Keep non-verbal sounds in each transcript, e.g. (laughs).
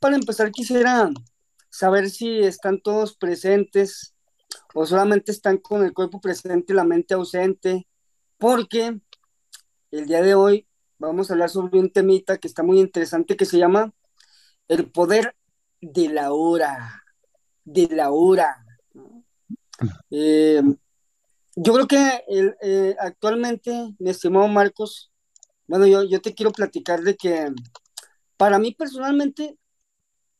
para empezar quisiera saber si están todos presentes o solamente están con el cuerpo presente y la mente ausente, porque el día de hoy vamos a hablar sobre un temita que está muy interesante que se llama el poder de la hora, de la hora. Eh, yo creo que eh, actualmente, mi estimado Marcos, bueno, yo, yo te quiero platicar de que para mí personalmente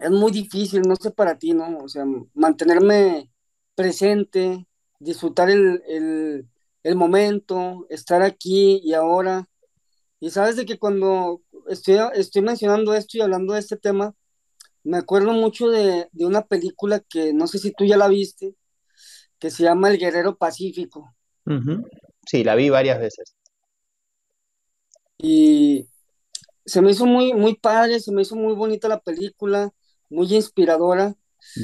es muy difícil, no sé para ti, ¿no? O sea, mantenerme presente, disfrutar el, momento, estar aquí y ahora. Y sabes de que cuando estoy, estoy mencionando esto y hablando de este tema, me acuerdo mucho de, una película que no sé si tú ya la viste, que se llama El Guerrero Pacífico. Sí, la vi varias veces. Y se me hizo muy, muy padre, se me hizo muy bonita la película, muy inspiradora,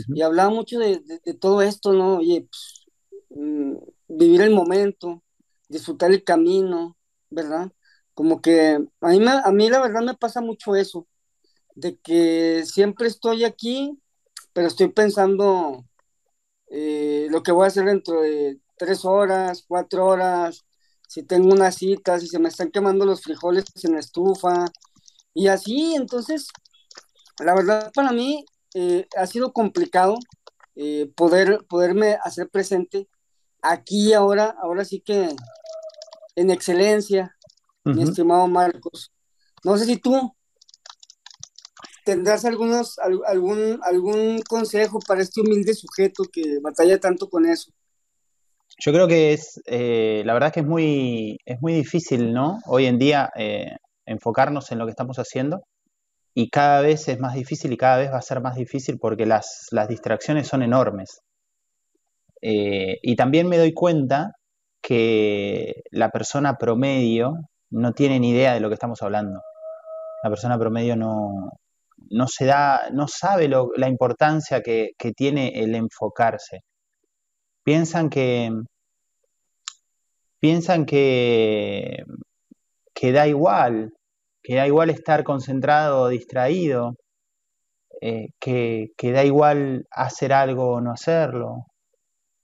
y hablaba mucho de, todo esto, ¿no? Oye, pues, mm, vivir el momento, disfrutar el camino, ¿verdad? Como que a mí, a mí la verdad me pasa mucho eso, de que siempre estoy aquí, pero estoy pensando eh, lo que voy a hacer dentro de tres horas, cuatro horas, si tengo una cita, si se me están quemando los frijoles en la estufa, y así, entonces, la verdad para mí eh, ha sido complicado eh, poder, poderme hacer presente aquí ahora, ahora sí que en excelencia, mi estimado Marcos. No sé si tú tendrás algunos, algún, algún consejo para este humilde sujeto que batalla tanto con eso. Yo creo que es, eh, la verdad es que es muy, es muy difícil, ¿no? Hoy en día enfocarnos en lo que estamos haciendo y cada vez es más difícil y cada vez va a ser más difícil porque las, distracciones son enormes. Eh, y también me doy cuenta que la persona promedio no tiene ni idea de lo que estamos hablando. La persona promedio no, no se da, no sabe la importancia que, que, tiene el enfocarse. Piensan que piensan que, que da igual, que da igual estar concentrado o distraído, eh, que, da igual hacer algo o no hacerlo,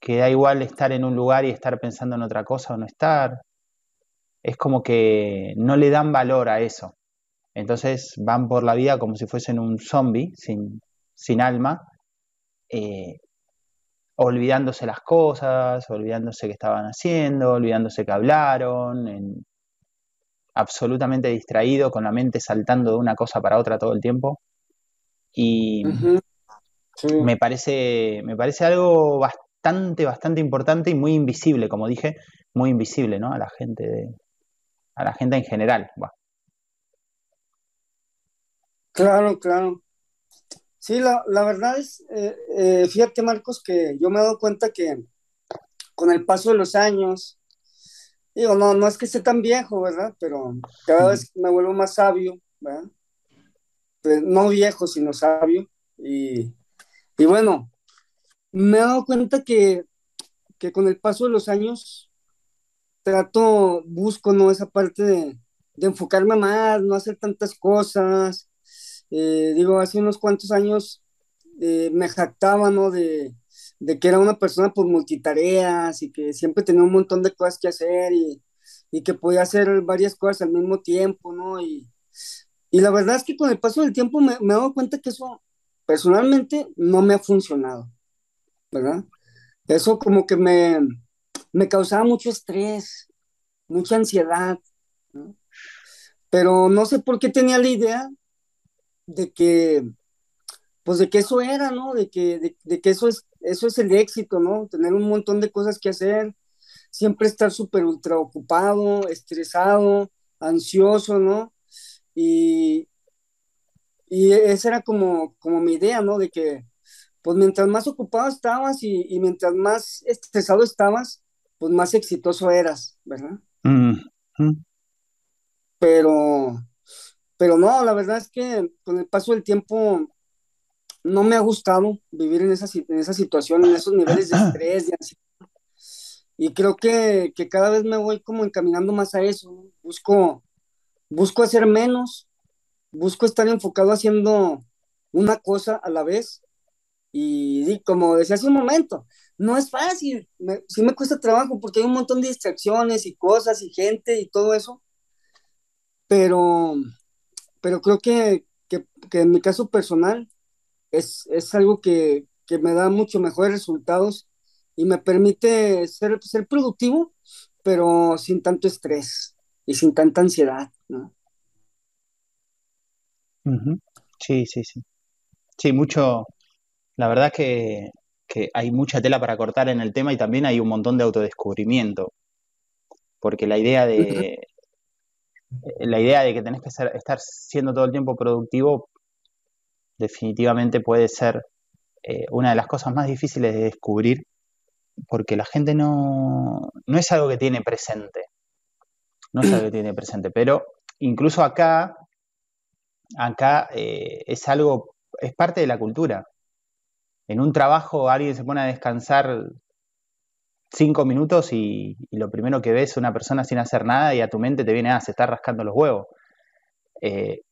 que da igual estar en un lugar y estar pensando en otra cosa o no estar. Es como que no le dan valor a eso. Entonces van por la vida como si fuesen un zombie sin, alma, eh, olvidándose las cosas, olvidándose que estaban haciendo, olvidándose que hablaron, absolutamente distraído, con la mente saltando de una cosa para otra todo el tiempo. Y me, parece, me parece algo bastante, bastante importante y muy invisible, como dije, muy invisible, ¿no? A la gente, a la gente en general. Claro, claro. Sí, la, verdad es, eh, eh, fíjate Marcos, que yo me he dado cuenta que con el paso de los años, Digo, no, no es que esté tan viejo, ¿verdad? Pero cada vez me vuelvo más sabio, ¿verdad? Pues, no viejo, sino sabio. Y, bueno, me he dado cuenta que, con el paso de los años trato, busco, ¿no? Esa parte de, enfocarme más, no hacer tantas cosas. Eh, digo, hace unos cuantos años eh, me jactaba, ¿no? De, de que era una persona por multitareas y que siempre tenía un montón de cosas que hacer y, que podía hacer varias cosas al mismo tiempo, ¿no? Y, la verdad es que con el paso del tiempo me, me he dado cuenta que eso personalmente no me ha funcionado, ¿verdad? Eso como que me, me causaba mucho estrés, mucha ansiedad, ¿no? Pero no sé por qué tenía la idea de que, pues de que eso era, ¿no? De que, de que eso es eso es el éxito, ¿no? Tener un montón de cosas que hacer, siempre estar súper ultra ocupado, estresado, ansioso, ¿no? Y, y esa era como, como mi idea, ¿no? De que, pues mientras más ocupado estabas y, mientras más estresado estabas, pues más exitoso eras, ¿verdad? Pero, pero no, la verdad es que con el paso del tiempo no me ha gustado vivir en esa, en esa situación, en esos niveles de estrés, de ansiedad. Y creo que, cada vez me voy como encaminando más a eso. Busco, busco hacer menos, busco estar enfocado haciendo una cosa a la vez. Y, como decía hace un momento, no es fácil, sí me cuesta trabajo porque hay un montón de distracciones y cosas y gente y todo eso, pero, pero creo que, en mi caso personal es, es algo que, que, me da mucho mejores resultados y me permite ser, ser productivo, pero sin tanto estrés y sin tanta ansiedad, ¿no? Sí, sí, sí. Sí, mucho. La verdad que, que hay mucha tela para cortar en el tema y también hay un montón de autodescubrimiento. Porque la idea de. La idea de que tenés que estar siendo todo el tiempo productivo definitivamente puede ser eh, una de las cosas más difíciles de descubrir porque la gente no, no es algo que tiene presente. No es algo que tiene presente. Pero incluso acá acá eh, es algo, es parte de la cultura. En un trabajo alguien se pone a descansar cinco minutos y, lo primero que ves es una persona sin hacer nada y a tu mente te viene, ah, se está rascando los huevos. Eh,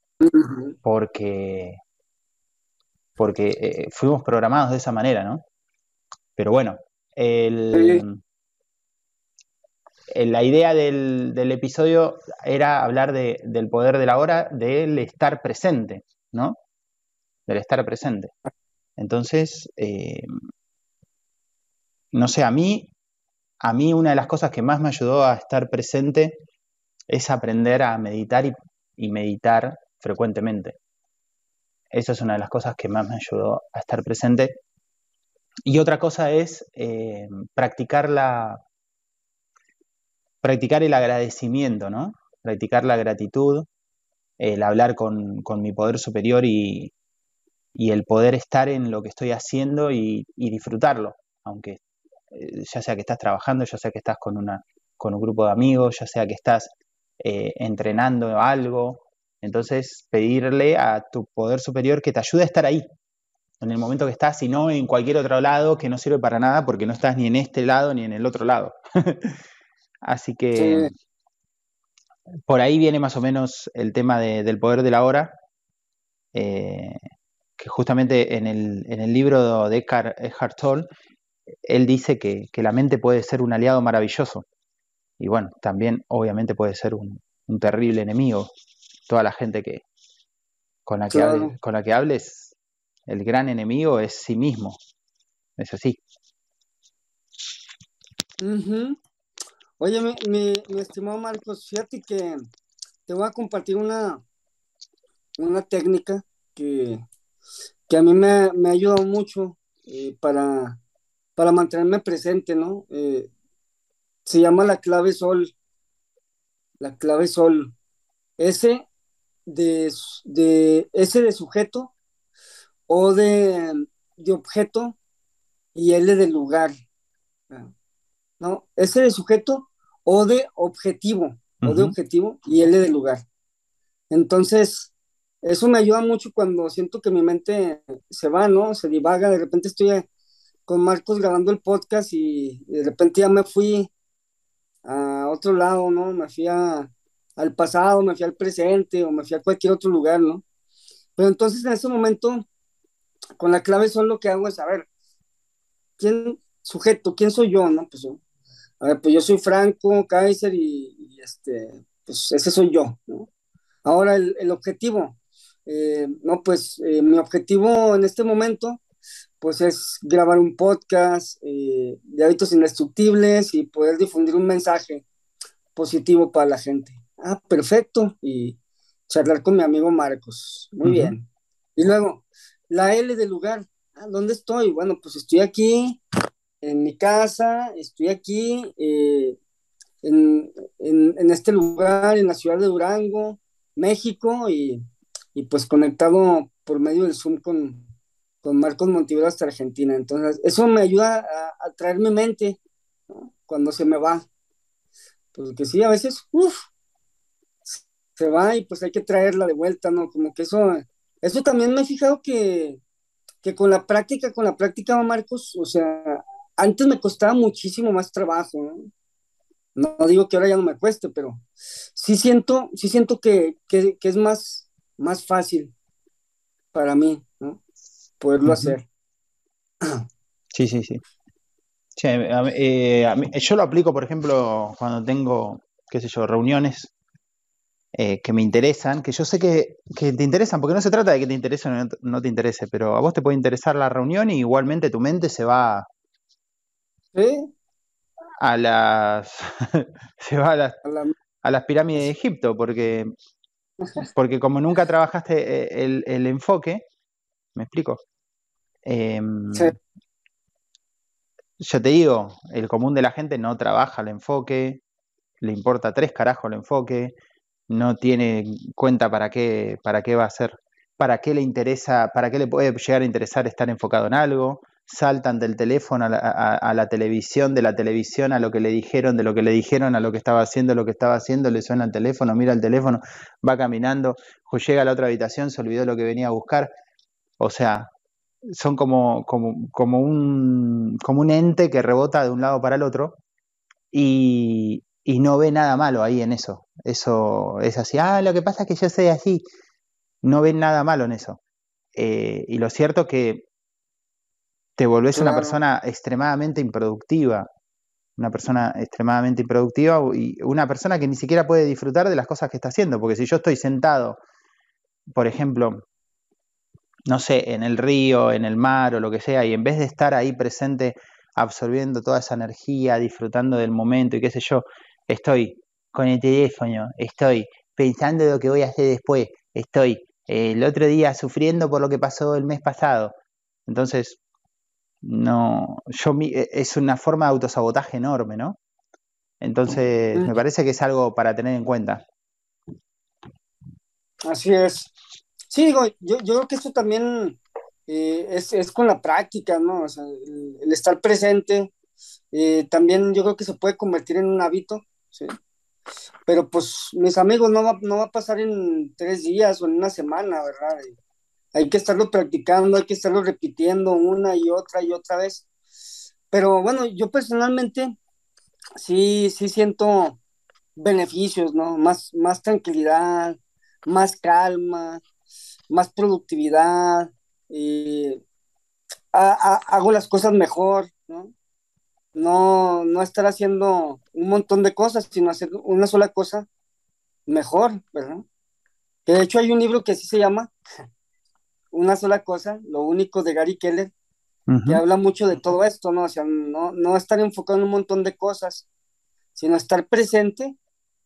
porque porque eh, fuimos programados de esa manera, ¿no? Pero bueno, el, la idea del, episodio era hablar del poder de la hora, del estar presente, ¿no? Del estar presente. Entonces, eh, no sé, a mí, a mí una de las cosas que más me ayudó a estar presente es aprender a meditar y, meditar frecuentemente. Eso es una de las cosas que más me ayudó a estar presente. Y otra cosa es eh, practicar la, practicar el agradecimiento, ¿no? Practicar la gratitud, el hablar con, mi poder superior y, el poder estar en lo que estoy haciendo y, disfrutarlo, aunque eh, ya sea que estás trabajando, ya sea que estás con, una, con un grupo de amigos, ya sea que estás eh, entrenando algo. Entonces, pedirle a tu poder superior que te ayude a estar ahí, en el momento que estás, y no en cualquier otro lado que no sirve para nada porque no estás ni en este lado ni en el otro lado. (laughs) Así que por ahí viene más o menos el tema del poder de la hora, eh, que justamente en el, en el libro de Eckhart, Tolle, él dice que, la mente puede ser un aliado maravilloso. Y bueno, también obviamente puede ser un, terrible enemigo. Toda la gente que con la que, con la que hables, el gran enemigo es sí mismo. Es así. Oye, mi, estimado Marcos, fíjate que te voy a compartir una, una técnica que, a mí me, ha ayudado mucho eh, para, para mantenerme presente, ¿no? Eh, se llama la clave sol. La clave sol. S de, de, S de sujeto o de, de objeto y L de lugar. ¿no? Ese de sujeto o de objetivo, o de objetivo y L de lugar. Entonces, eso me ayuda mucho cuando siento que mi mente se va, ¿no? Se divaga, de repente estoy eh, con Marcos grabando el podcast y de repente ya me fui a otro lado, ¿no? Me fui al pasado, me fui al presente o me fui a cualquier otro lugar, ¿no? Pero entonces en ese momento, con la clave solo lo que hago es saber quién sujeto, quién soy yo, ¿no? Pues yo, a ver, pues yo soy Franco Kaiser y, este, pues ese soy yo, ¿no? Ahora el, objetivo, eh, no, pues eh, mi objetivo en este momento, pues es grabar un podcast eh, de hábitos indestructibles y poder difundir un mensaje positivo para la gente. Ah, perfecto. Y charlar con mi amigo Marcos. Muy bien. Y luego, la L del lugar. Ah, ¿Dónde estoy? Bueno, pues estoy aquí en mi casa, estoy aquí eh, en, este lugar, en la ciudad de Durango, México, y, pues conectado por medio del Zoom con, con Marcos Montivero hasta Argentina. Entonces, eso me ayuda a, traer mi mente cuando se me va. Porque sí, a veces, uff, se va y pues hay que traerla de vuelta, ¿no? Como que eso, eso también me he fijado que, que con la práctica, con la práctica, Marcos, o sea, antes me costaba muchísimo más trabajo, ¿no? No digo que ahora ya no me cueste, pero sí siento, sí siento que, es más, más fácil para mí, ¿no? poderlo hacer. Sí, sí, sí. Eh, yo lo aplico, por ejemplo, cuando tengo, qué sé yo, reuniones eh, que me interesan, que yo sé que, te interesan, porque no se trata de que te interese o no, te interese, pero a vos te puede interesar la reunión y igualmente tu mente se va a las (laughs) se va a las, a las pirámides de Egipto, porque, porque como nunca trabajaste eh, el, enfoque, ¿me explico? Em, yo te digo, el común de la gente no trabaja el enfoque, le importa tres carajos el enfoque, no tiene cuenta para qué, para qué va a ser, para qué le interesa, para qué le puede llegar a interesar estar enfocado en algo, saltan del teléfono a la, televisión, de la televisión a lo que le dijeron, de lo que le dijeron a lo que estaba haciendo, lo que estaba haciendo, le suena el teléfono, mira el teléfono, va caminando, llega a la otra habitación, se olvidó lo que venía a buscar. O sea, son como, como, como, un, como un ente que rebota de un lado para el otro y, y no ve nada malo ahí en eso. Eso es así, ah, lo que pasa es que yo soy así. No ven nada malo en eso. Eh, y lo cierto es que te volvés una persona extremadamente improductiva. Una persona extremadamente improductiva y una persona que ni siquiera puede disfrutar de las cosas que está haciendo. Porque si yo estoy sentado, por ejemplo, no sé, en el río, en el mar o lo que sea, y en vez de estar ahí presente absorbiendo toda esa energía, disfrutando del momento y qué sé yo, estoy con el teléfono, estoy pensando lo que voy a hacer después, estoy eh, el otro día sufriendo por lo que pasó el mes pasado. Entonces, no, yo e, es una forma de autosabotaje enorme, ¿no? Entonces, me parece que es algo para tener en cuenta. Así es. Sí, digo, yo, yo creo que esto también eh, es, con la práctica, ¿no? O sea, el, estar presente, eh, también yo creo que se puede convertir en un hábito, ¿sí? Pero pues, mis amigos, no va, no va a pasar en tres días o en una semana, ¿verdad? Hay que estarlo practicando, hay que estarlo repitiendo una y otra y otra vez. Pero bueno, yo personalmente sí, sí siento beneficios, ¿no? Más, más tranquilidad, más calma, más productividad, eh, hago las cosas mejor, ¿no? ¿No? No estar haciendo un montón de cosas, sino hacer una sola cosa mejor, ¿verdad? Que de hecho hay un libro que así se llama (laughs) Una sola cosa, lo único de Gary Keller, que habla mucho de todo esto, ¿no? O sea, no, no estar enfocado en un montón de cosas, sino estar presente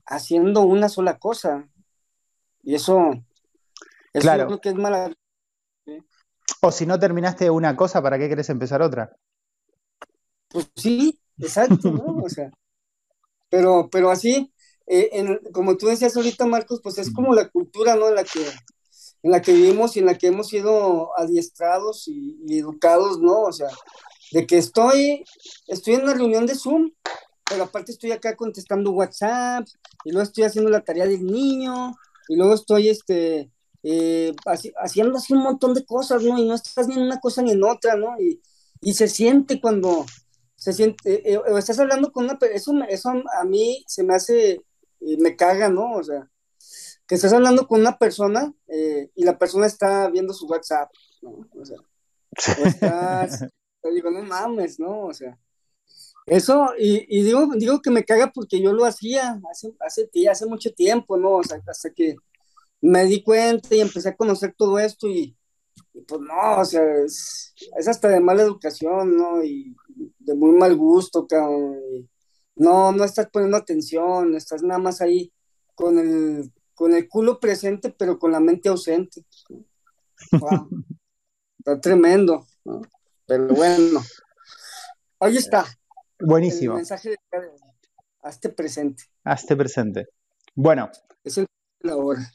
haciendo una sola cosa. Y eso, eso claro. creo que es maravilloso. O si no terminaste una cosa, ¿para qué querés empezar otra? Pues sí, exacto, ¿no? O sea, pero, pero así, eh, como tú decías ahorita, Marcos, pues es como la cultura, ¿no? En la que, en la que vivimos y en la que hemos sido adiestrados y, y educados, ¿no? O sea, de que estoy, estoy en una reunión de Zoom, pero aparte estoy acá contestando WhatsApp, y luego estoy haciendo la tarea del niño, y luego estoy, este, eh, haciendo así un montón de cosas, ¿no? Y no estás ni en una cosa ni en otra, ¿no? Y, se siente cuando se siente, eh, eh, estás hablando con una persona, eso, eso a mí se me hace, me caga, ¿no? O sea, que estás hablando con una persona y la persona está viendo su WhatsApp, ¿no? O sea, o estás, (laughs) digo, no mames, ¿no? O sea, eso, y, digo, digo que me caga porque yo lo hacía hace, hace, hace mucho tiempo, ¿no? O sea, hasta que me di cuenta y empecé a conocer todo esto y, pues no, o sea, es, hasta de mala educación, ¿no? Y de muy mal gusto, cabrón. no, no estás poniendo atención, estás nada más ahí con el, con el culo presente, pero con la mente ausente. Está tremendo, ¿no? Pero bueno, ahí está. Buenísimo. El mensaje de hazte presente. Hazte presente. Bueno. Es el la hora.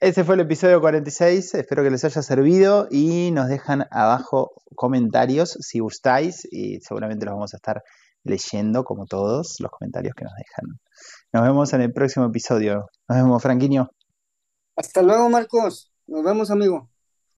Ese fue el episodio 46, espero que les haya servido y nos dejan abajo comentarios si gustáis y seguramente los vamos a estar leyendo como todos los comentarios que nos dejan. Nos vemos en el próximo episodio. Nos vemos, Franquiño. Hasta luego, Marcos. Nos vemos, amigo.